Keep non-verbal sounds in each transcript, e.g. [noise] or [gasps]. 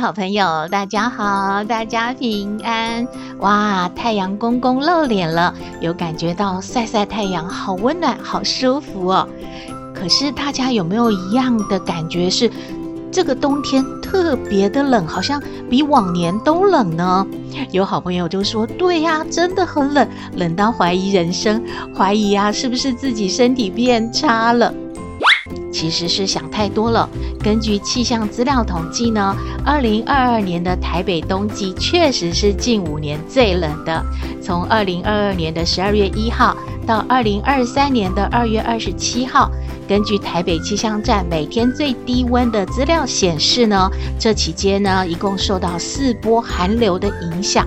好朋友，大家好，大家平安。哇，太阳公公露脸了，有感觉到晒晒太阳好温暖，好舒服哦。可是大家有没有一样的感觉是，这个冬天特别的冷，好像比往年都冷呢？有好朋友就说：“对呀，真的很冷，冷到怀疑人生，怀疑啊，是不是自己身体变差了？”其实是想太多了。根据气象资料统计呢，二零二二年的台北冬季确实是近五年最冷的。从二零二二年的十二月一号到二零二三年的二月二十七号，根据台北气象站每天最低温的资料显示呢，这期间呢一共受到四波寒流的影响，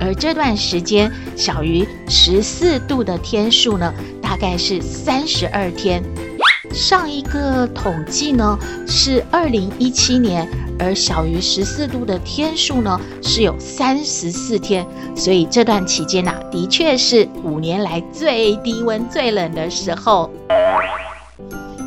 而这段时间小于十四度的天数呢，大概是三十二天。上一个统计呢是二零一七年，而小于十四度的天数呢是有三十四天，所以这段期间呐、的确是五年来最低温、最冷的时候。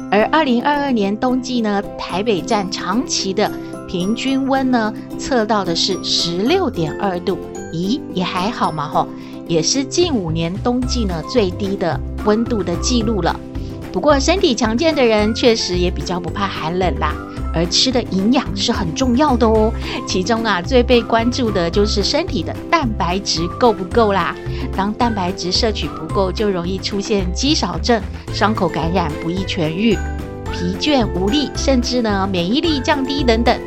而二零二二年冬季呢，台北站长期的平均温呢测到的是十六点二度，咦，也还好嘛吼，也是近五年冬季呢最低的温度的记录了。不过，身体强健的人确实也比较不怕寒冷啦。而吃的营养是很重要的哦。其中啊，最被关注的就是身体的蛋白质够不够啦。当蛋白质摄取不够，就容易出现肌少症、伤口感染不易痊愈、疲倦无力，甚至呢免疫力降低等等。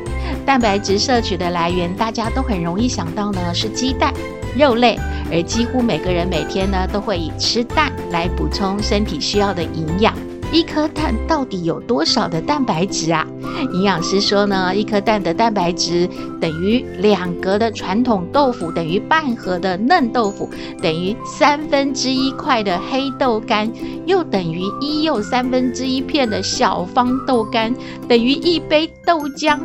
蛋白质摄取的来源，大家都很容易想到呢是鸡蛋。肉类，而几乎每个人每天呢都会以吃蛋来补充身体需要的营养。一颗蛋到底有多少的蛋白质啊？营养师说呢，一颗蛋的蛋白质等于两格的传统豆腐，等于半盒的嫩豆腐，等于三分之一块的黑豆干，又等于一又三分之一片的小方豆干，等于一杯豆浆，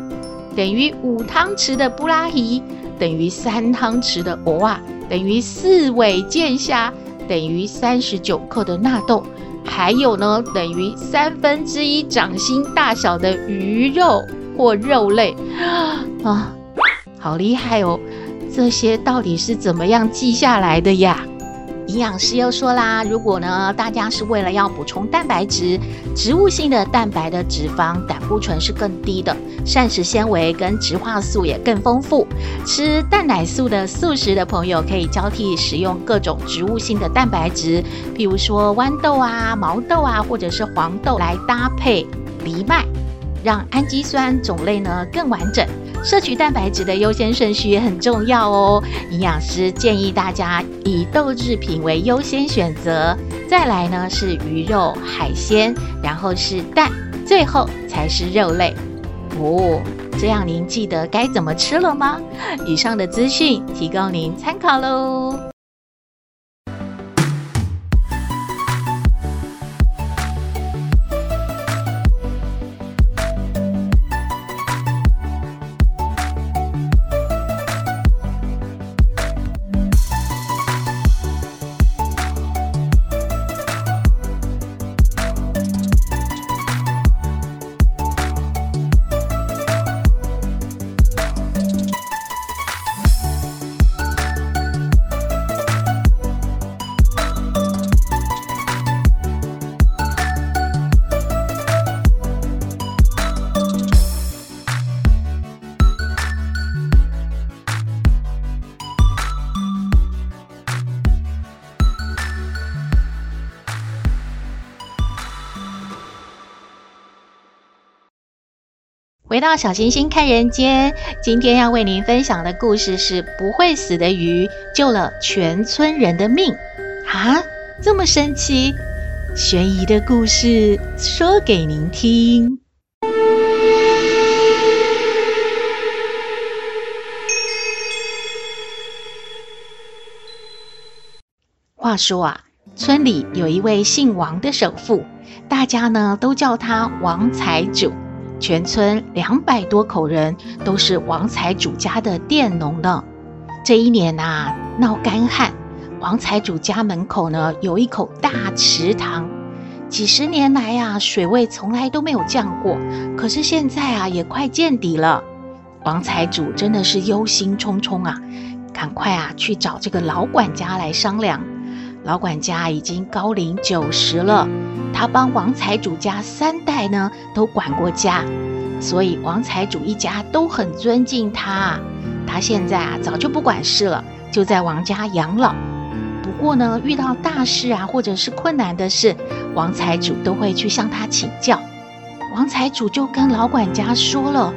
等于五汤匙的布拉提。等于三汤匙的藕啊，等于四尾剑虾，等于三十九克的纳豆，还有呢，等于三分之一掌心大小的鱼肉或肉类 [gasps] 啊，好厉害哦！这些到底是怎么样记下来的呀？营养师又说啦，如果呢，大家是为了要补充蛋白质，植物性的蛋白的脂肪胆固醇是更低的，膳食纤维跟植化素也更丰富。吃蛋奶素的素食的朋友可以交替使用各种植物性的蛋白质，譬如说豌豆啊、毛豆啊，或者是黄豆来搭配藜麦，让氨基酸种类呢更完整。摄取蛋白质的优先顺序也很重要哦。营养师建议大家以豆制品为优先选择，再来呢是鱼肉、海鲜，然后是蛋，最后才是肉类。哦，这样您记得该怎么吃了吗？以上的资讯提供您参考喽。回到小星星看人间今天要为您分享的故事是不会死的鱼救了全村人的命。啊这么神奇悬疑的故事说给您听。话说啊村里有一位姓王的首富大家呢都叫他王财主。全村两百多口人都是王财主家的佃农呢。这一年啊，闹干旱，王财主家门口呢有一口大池塘，几十年来呀，水位从来都没有降过。可是现在啊，也快见底了。王财主真的是忧心忡忡啊，赶快啊去找这个老管家来商量。老管家已经高龄九十了，他帮王财主家三代呢都管过家，所以王财主一家都很尊敬他。他现在啊早就不管事了，就在王家养老。不过呢，遇到大事啊或者是困难的事，王财主都会去向他请教。王财主就跟老管家说了。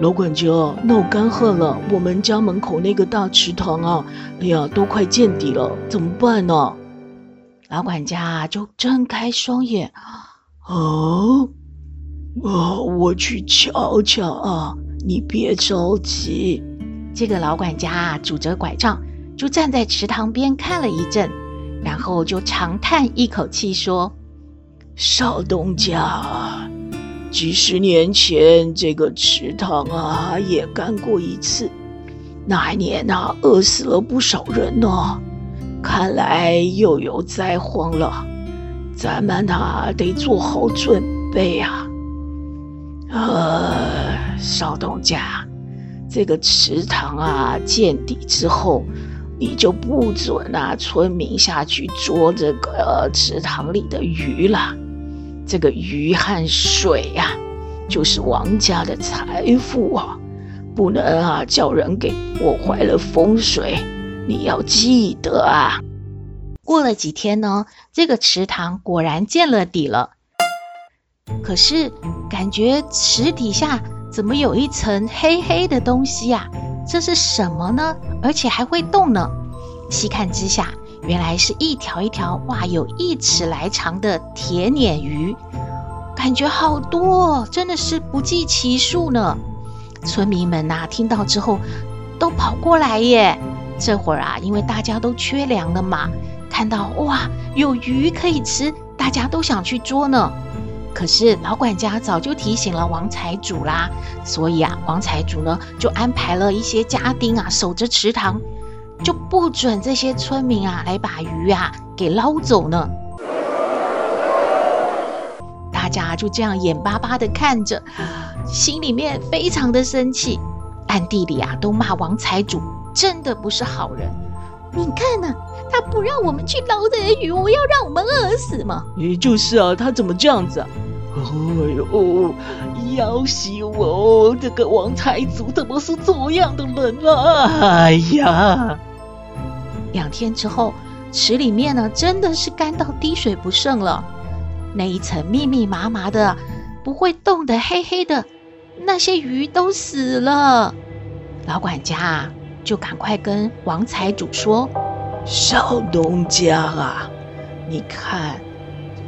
老管家，闹干旱了，我们家门口那个大池塘啊，哎呀，都快见底了，怎么办呢？老管家就睁开双眼，哦，哦，我去瞧瞧啊，你别着急。这个老管家拄着拐杖，就站在池塘边看了一阵，然后就长叹一口气说：“少东家。”几十年前，这个池塘啊也干过一次，那一年啊饿死了不少人呢。看来又有灾荒了，咱们啊得做好准备啊。呃，少东家，这个池塘啊见底之后，你就不准啊村民下去捉这个池塘里的鱼了。这个鱼和水呀、啊，就是王家的财富啊，不能啊叫人给破坏了风水。你要记得啊。过了几天呢，这个池塘果然见了底了。可是感觉池底下怎么有一层黑黑的东西呀、啊？这是什么呢？而且还会动呢？细看之下。原来是一条一条哇，有一尺来长的铁鲶鱼，感觉好多，哦真的是不计其数呢。村民们呐、啊，听到之后都跑过来耶。这会儿啊，因为大家都缺粮了嘛，看到哇，有鱼可以吃，大家都想去捉呢。可是老管家早就提醒了王财主啦，所以啊，王财主呢就安排了一些家丁啊守着池塘。就不准这些村民啊来把鱼啊给捞走呢。大家就这样眼巴巴的看着，心里面非常的生气，暗地里啊都骂王财主真的不是好人。你看呢、他不让我们去捞这些鱼，我要让我们饿死吗？也就是啊，他怎么这样子啊？哎呦，要死哦！这个王财主怎么是这样的人啊？哎呀！两天之后，池里面呢真的是干到滴水不剩了，那一层密密麻麻的、不会动的黑黑的，那些鱼都死了。老管家啊，就赶快跟王财主说：“少东家啊，你看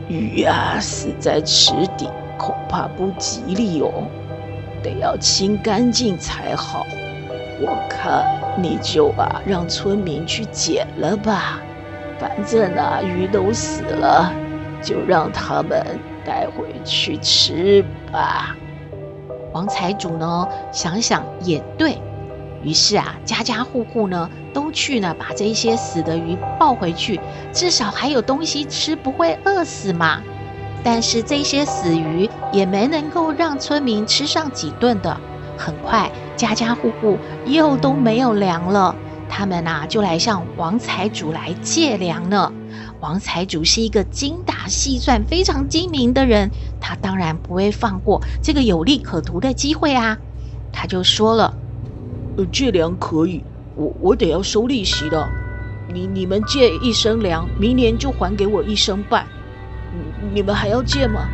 鱼啊死在池底，恐怕不吉利哦，得要清干净才好。”我看你就啊，让村民去捡了吧，反正啊鱼都死了，就让他们带回去吃吧。王财主呢想想也对，于是啊家家户户呢都去呢把这些死的鱼抱回去，至少还有东西吃，不会饿死嘛。但是这些死鱼也没能够让村民吃上几顿的。很快，家家户户又都没有粮了，他们呐就来向王财主来借粮呢。王财主是一个精打细算、非常精明的人，他当然不会放过这个有利可图的机会啊。他就说了：“呃，借粮可以，我我得要收利息的。你你们借一升粮，明年就还给我一升半。你你们还要借吗？”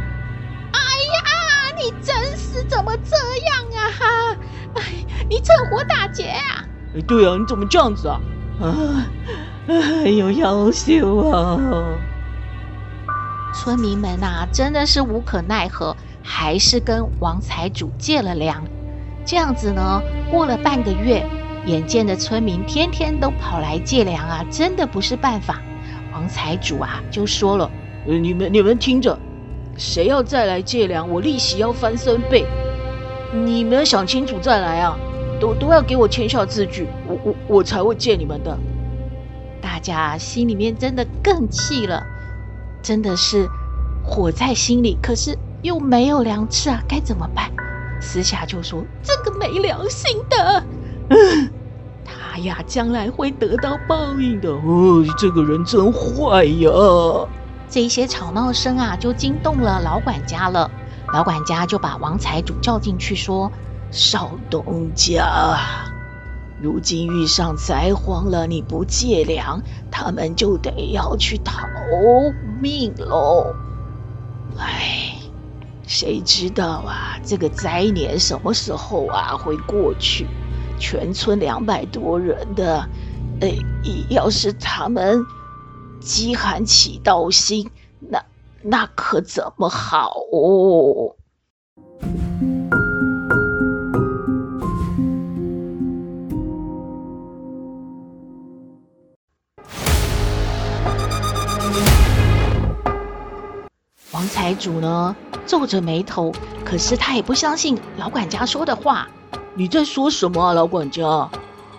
哎呀，你真是怎么这样啊？哈，哎，你趁火打劫啊！哎，对啊，你怎么这样子啊？啊，哎呦，夭寿啊！村民们呐、啊，真的是无可奈何，还是跟王财主借了粮。这样子呢，过了半个月，眼见的村民天天都跑来借粮啊，真的不是办法。王财主啊就说了：“你们你们听着，谁要再来借粮，我利息要翻三倍。你们想清楚再来啊，都都要给我签下字据，我我我才会借你们的。”大家心里面真的更气了，真的是火在心里，可是又没有粮吃啊，该怎么办？私下就说：“这个没良心的，嗯，[laughs] 他呀将来会得到报应的。哦，这个人真坏呀！”这些吵闹声啊，就惊动了老管家了。老管家就把王财主叫进去说：“少东家，如今遇上灾荒了，你不借粮，他们就得要去逃命喽。哎。”谁知道啊，这个灾年什么时候啊会过去？全村两百多人的，哎，要是他们饥寒起盗心，那那可怎么好？王财主呢，皱着眉头，可是他也不相信老管家说的话。你在说什么啊，老管家？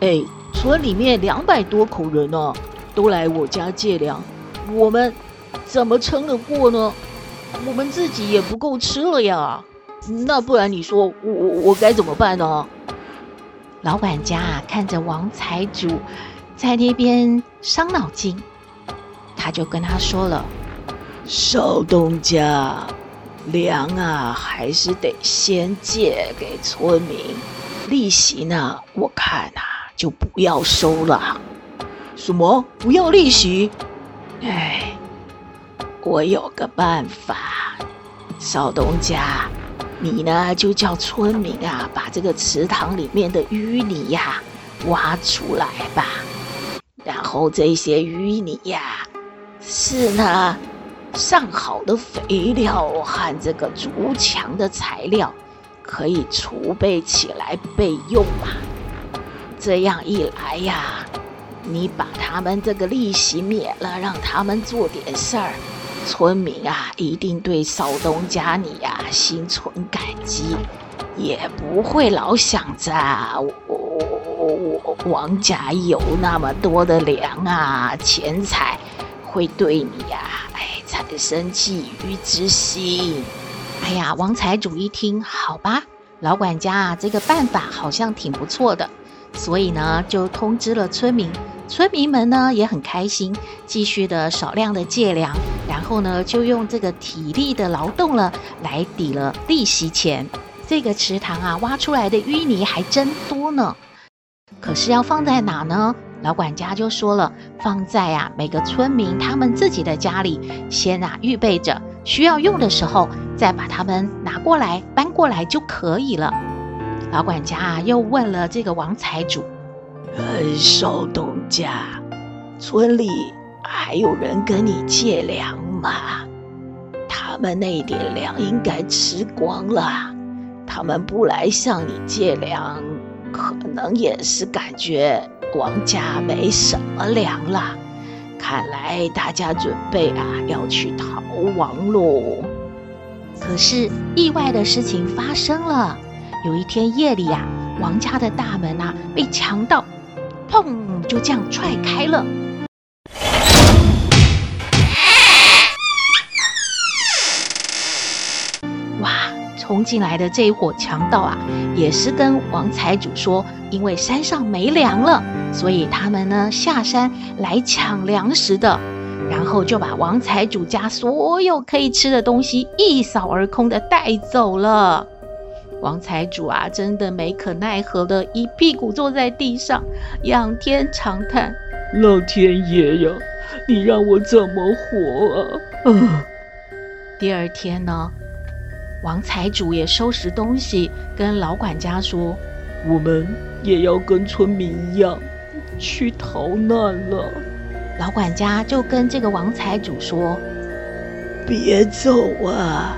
哎，村里面两百多口人呢，都来我家借粮，我们怎么撑得过呢？我们自己也不够吃了呀。那不然你说我我我该怎么办呢？老管家，看着王财主在那边伤脑筋，他就跟他说了：“少东家。”粮啊，还是得先借给村民，利息呢，我看啊，就不要收了。什么？不要利息？哎，我有个办法，少东家，你呢就叫村民啊，把这个池塘里面的淤泥呀挖出来吧，然后这些淤泥呀，是呢。上好的肥料和这个筑墙的材料，可以储备起来备用嘛。这样一来呀，你把他们这个利息免了，让他们做点事儿，村民啊一定对少东家你呀心存感激，也不会老想着我我王家有那么多的粮啊钱财，会对你呀哎。产生觊觎之心。哎呀，王财主一听，好吧，老管家啊，这个办法好像挺不错的，所以呢，就通知了村民。村民们呢也很开心，继续的少量的借粮，然后呢，就用这个体力的劳动了来抵了利息钱。这个池塘啊，挖出来的淤泥还真多呢。可是要放在哪呢？老管家就说了，放在啊每个村民他们自己的家里，先啊预备着，需要用的时候再把它们拿过来搬过来就可以了。老管家啊又问了这个王财主：“呃，少东家，村里还有人跟你借粮吗？他们那点粮应该吃光了，他们不来向你借粮，可能也是感觉。”王家没什么粮了，看来大家准备啊要去逃亡喽。可是意外的事情发生了，有一天夜里啊，王家的大门啊被强盗，砰就这样踹开了。哇冲进来的这一伙强盗啊，也是跟王财主说，因为山上没粮了，所以他们呢下山来抢粮食的，然后就把王财主家所有可以吃的东西一扫而空的带走了。王财主啊，真的没可奈何的一屁股坐在地上，仰天长叹：“老天爷呀，你让我怎么活啊？”啊，第二天呢？王财主也收拾东西，跟老管家说：“我们也要跟村民一样去逃难了。”老管家就跟这个王财主说：“别走啊！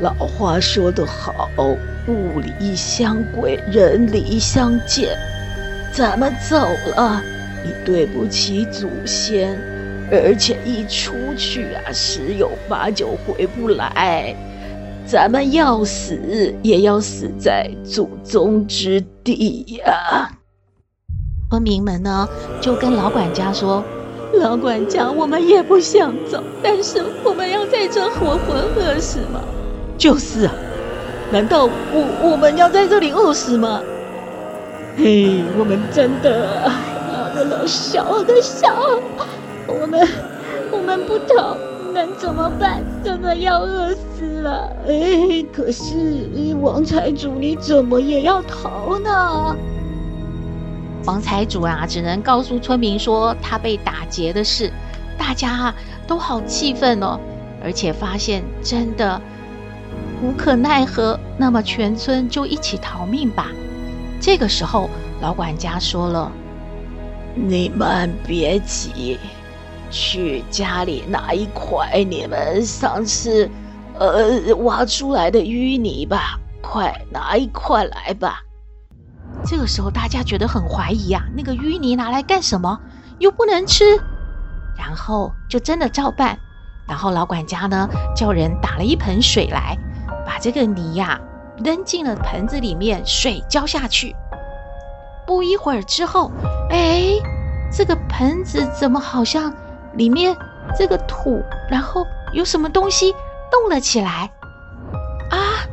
老话说得好，物离乡归，人离乡见。咱们走了。你对不起祖先，而且一出去啊，十有八九回不来。咱们要死，也要死在祖宗之地呀、啊！村民们呢，就跟老管家说：“老管家，我们也不想走，但是我们要在这活活饿死吗？”“就是啊，难道我我们要在这里饿死吗？”“嘿，我们真的老的老，小的小，我们我们不逃。”能怎么办？真的要饿死了！哎，可是王财主，你怎么也要逃呢？王财主啊，只能告诉村民说他被打劫的事。大家啊都好气愤哦，而且发现真的无可奈何，那么全村就一起逃命吧。这个时候，老管家说了：“你们别急。”去家里拿一块你们上次呃挖出来的淤泥吧，快拿一块来吧。这个时候大家觉得很怀疑啊，那个淤泥拿来干什么？又不能吃。然后就真的照办。然后老管家呢叫人打了一盆水来，把这个泥呀、扔进了盆子里面，水浇下去。不一会儿之后，哎，这个盆子怎么好像？里面这个土，然后有什么东西动了起来啊？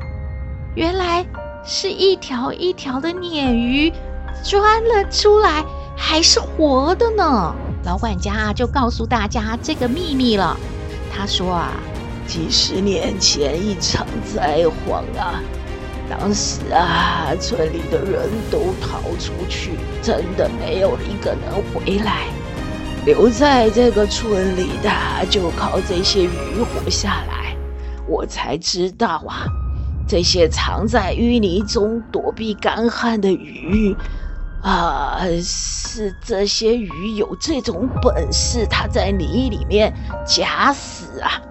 原来是一条一条的鲶鱼钻了出来，还是活的呢。老管家，就告诉大家这个秘密了。他说啊，几十年前一场灾荒啊，当时啊，村里的人都逃出去，真的没有一个能回来。留在这个村里的，就靠这些鱼活下来。我才知道啊，这些藏在淤泥中躲避干旱的鱼，啊，是这些鱼有这种本事，它在泥里面假死啊，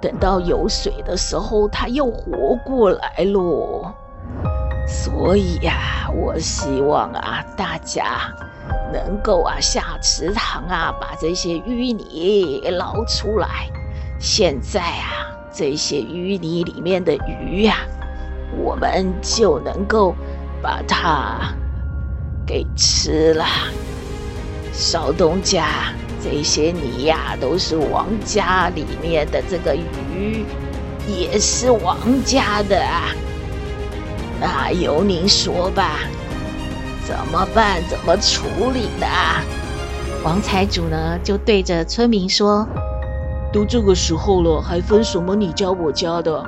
等到有水的时候，它又活过来咯。所以呀，我希望啊，大家。能够啊下池塘啊，把这些淤泥捞出来。现在啊，这些淤泥里面的鱼呀、啊，我们就能够把它给吃了。少东家，这些泥呀、都是王家里面的这个鱼，也是王家的啊。那由您说吧。怎么办？怎么处理呢？王财主呢，就对着村民说：“都这个时候了，还分什么你家我家的？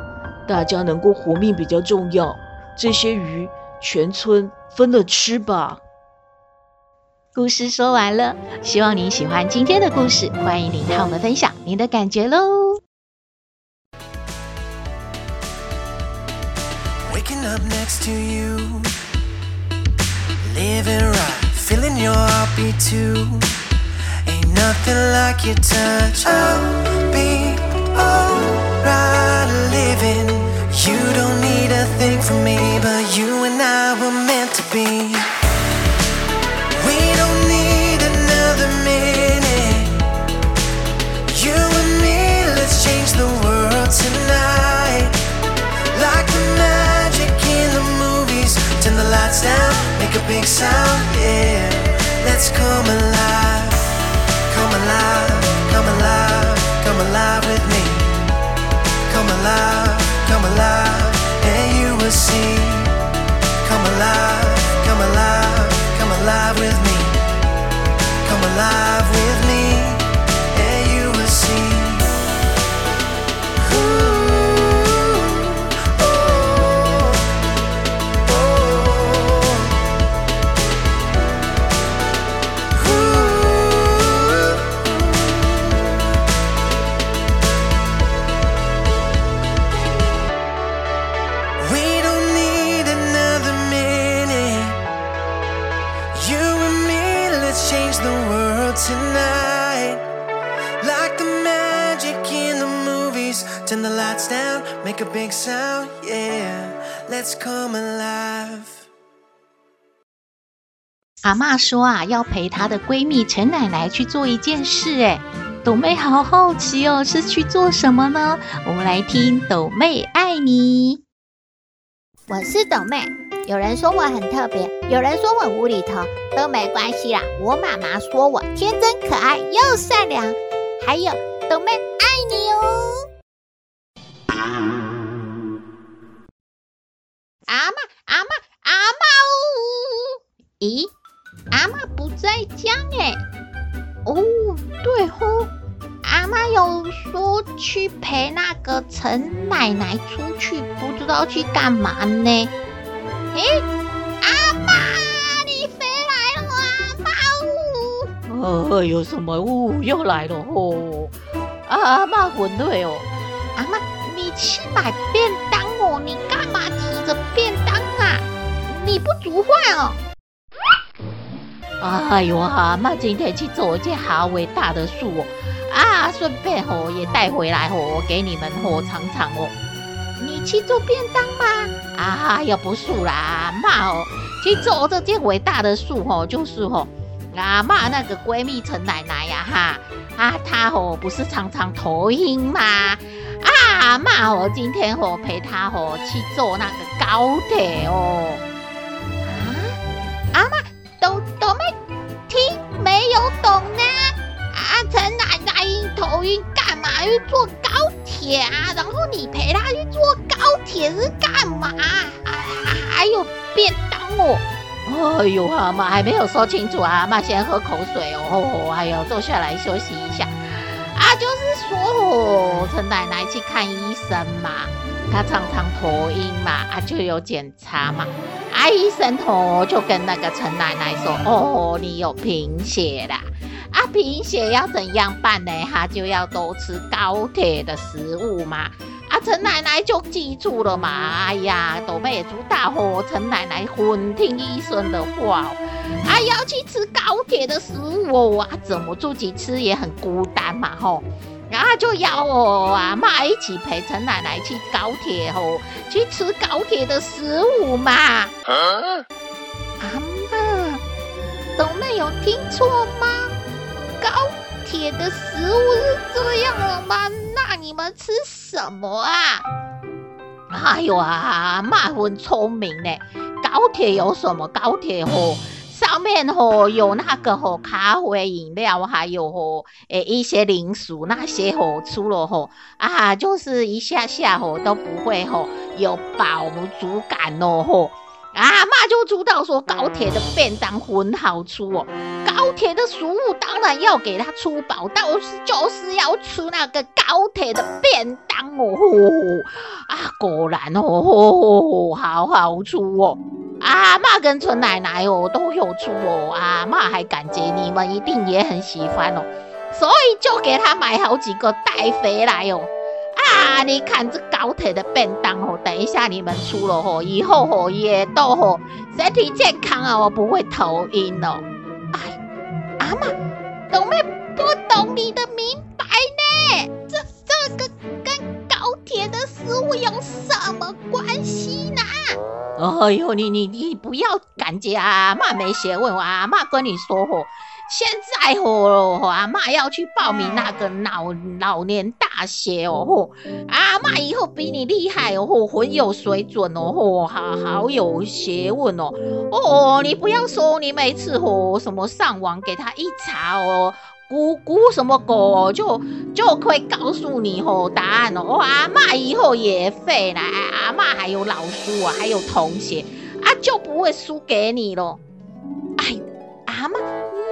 大家能够活命比较重要。这些鱼，全村分了吃吧。”故事说完了，希望您喜欢今天的故事，欢迎您和我们分享您的感觉喽。Waking up next to you. Living right, feeling your heartbeat too. Ain't nothing like your touch. I'll be alright living. You don't need a thing from me, but you and I were meant to be. Come alive, and you will see. Come alive, come alive, come alive with me. Come alive with make a big sound, yeah. Let's come alive. 阿妈说啊，要陪她的闺蜜陈奶奶去做一件事。哎，斗妹好好奇哦，是去做什么呢？我们来听斗妹爱你。我是斗妹，有人说我很特别，有人说我无厘头，都没关系啦。我妈妈说我天真可爱又善良，还有豆妹爱你哦。阿妈，阿妈，阿妈哦！咦，阿妈不在家哎。哦，对哦，阿妈有说去陪那个陈奶奶出去，不知道去干嘛呢。诶，阿妈，你回来了，阿嬷哦。呃，有什么？哦，又来了哦。阿妈回来哦。阿妈，你去买便当哦，你干嘛提着便当啊？你不煮饭哦？哎呦，阿妈今天去做一件好伟大的事哦，啊，顺便哦也带回来吼，给你们哦尝尝哦。你去做便当吗？啊，又不是啦，妈哦，去做这件伟大的事哦，就是吼，阿嬷那个闺蜜陈奶奶呀，哈，啊，她吼不是常常头晕吗？啊，妈哦，今天吼陪她吼去坐那个高铁哦。啊，阿嬷。斗斗妹听没有懂呢？啊，陈奶奶头晕干嘛去坐高铁啊？然后你陪他去坐高铁是干嘛？还有便当哦。哎呦，阿嬷还没有说清楚啊，阿嬷先喝口水哦。哎呦，坐下来休息一下。啊，就是说哦，陈奶奶去看医生嘛，她常常头晕嘛，啊，就有检查嘛。啊，医生头就跟那个陈奶奶说：“哦，你有贫血啦！啊，贫血要怎样办呢？他就要多吃高铁的食物嘛。啊，陈奶奶就记住了嘛。哎呀，斗妹也知道哦，陈奶奶很听医生的话哦。啊，要去吃高铁的食物哦，啊，怎么自己吃也很孤单嘛，吼。”然后就邀我阿妈一起陪陈奶奶去高铁吼，去吃高铁的食物嘛。啊、阿嬷，斗妹有听错吗？高铁的食物是这样了吗？那你们吃什么啊？哎呦，阿嬷很聪明呢。高铁有什么？高铁吼。上面吼有那个吼咖啡饮料，还有吼诶一些零食，那些吼出了吼啊，就是一下下吼都不会吼有饱足感哦吼。阿嬷就知道说高铁的便当很好吃哦，高铁的食物当然要给他吃饱，但是就是要吃那个高铁的便当哦。啊，果然哦，好好吃哦。阿嬷跟陈奶奶哦都有出哦，阿嬷还感觉你们一定也很喜欢哦，所以就给他买好几个带回来哦。啊，你看这高铁的便当哦，等一下你们出了吼，以后吼也都吼身体健康啊，我不会头晕哦。哎，阿嬷，斗妹不懂你的明白呢，这这个跟高铁的食物有什么关系呢？哎呦，你你你不要感觉阿嬷没学问，阿嬷跟你说吼，现在吼阿嬷要去报名那个老老年大学哦吼，阿嬷以后比你厉害哦，很有水准哦吼，好好有学问哦哦，你不要说你每次吼什么上网给他一查哦。咕咕什么狗就就可以告诉你吼答案哦，阿嬷以后也废了，阿嬷还有老师啊，还有同学啊，就不会输给你咯。哎，阿嬷，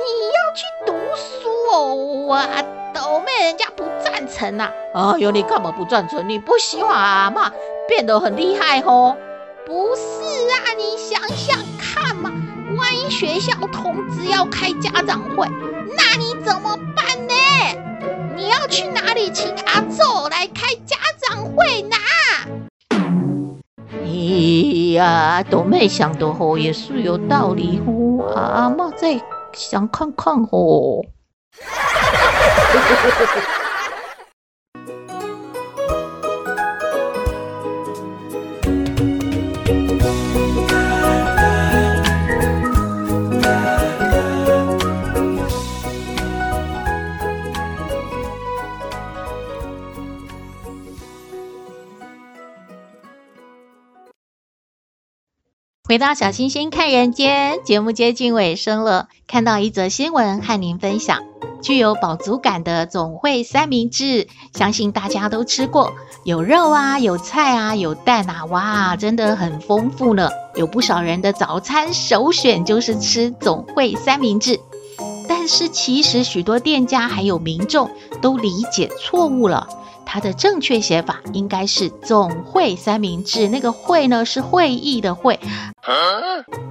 你要去读书哦，我斗妹人家不赞成呐。哎呦，你干嘛不赞成？你不希望阿妈变得很厉害吼？不是啊，你想想看嘛，万一学校通知要开家长会。那你怎么办呢？你要去哪里请阿祖来开家长会呢？哎呀，斗妹想的吼也是有道理哦，阿妈在想看看哦。[laughs] 回到小星星看人间，节目接近尾声了。看到一则新闻，和您分享，具有饱足感的总汇三明治，相信大家都吃过，有肉啊，有菜啊，有蛋啊，哇，真的很丰富呢。有不少人的早餐首选就是吃总汇三明治，但是其实许多店家还有民众都理解错误了。它的正确写法应该是总会三明治，那个会呢是会议的会，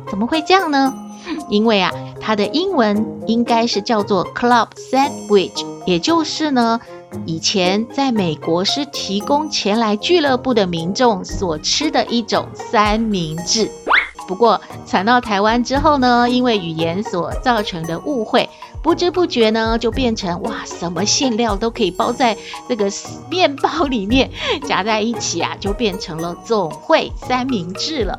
怎么会这样呢？[laughs] 因为啊，它的英文应该是叫做 Club Sandwich，也就是呢，以前在美国是提供前来俱乐部的民众所吃的一种三明治。不过传到台湾之后呢，因为语言所造成的误会。不知不觉呢，就变成哇，什么馅料都可以包在这个面包里面，[laughs] 夹在一起啊，就变成了总汇三明治了。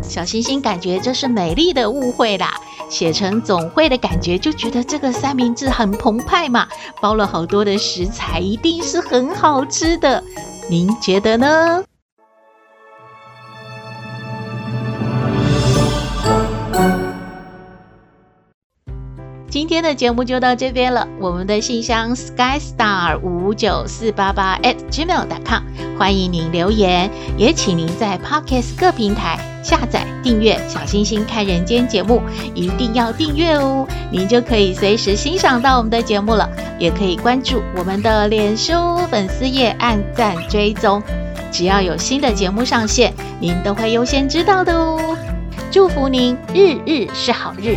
小星星感觉这是美丽的误会啦，写成总汇的感觉，就觉得这个三明治很澎湃嘛，包了好多的食材，一定是很好吃的。您觉得呢？今天的节目就到这边了。我们的信箱 skystar 五九四八八 at gmail.com，欢迎您留言，也请您在 Podcast 各平台下载订阅《小星星看人间》节目，一定要订阅哦，您就可以随时欣赏到我们的节目了。也可以关注我们的脸书粉丝页，按赞追踪，只要有新的节目上线，您都会优先知道的哦。祝福您日日是好日，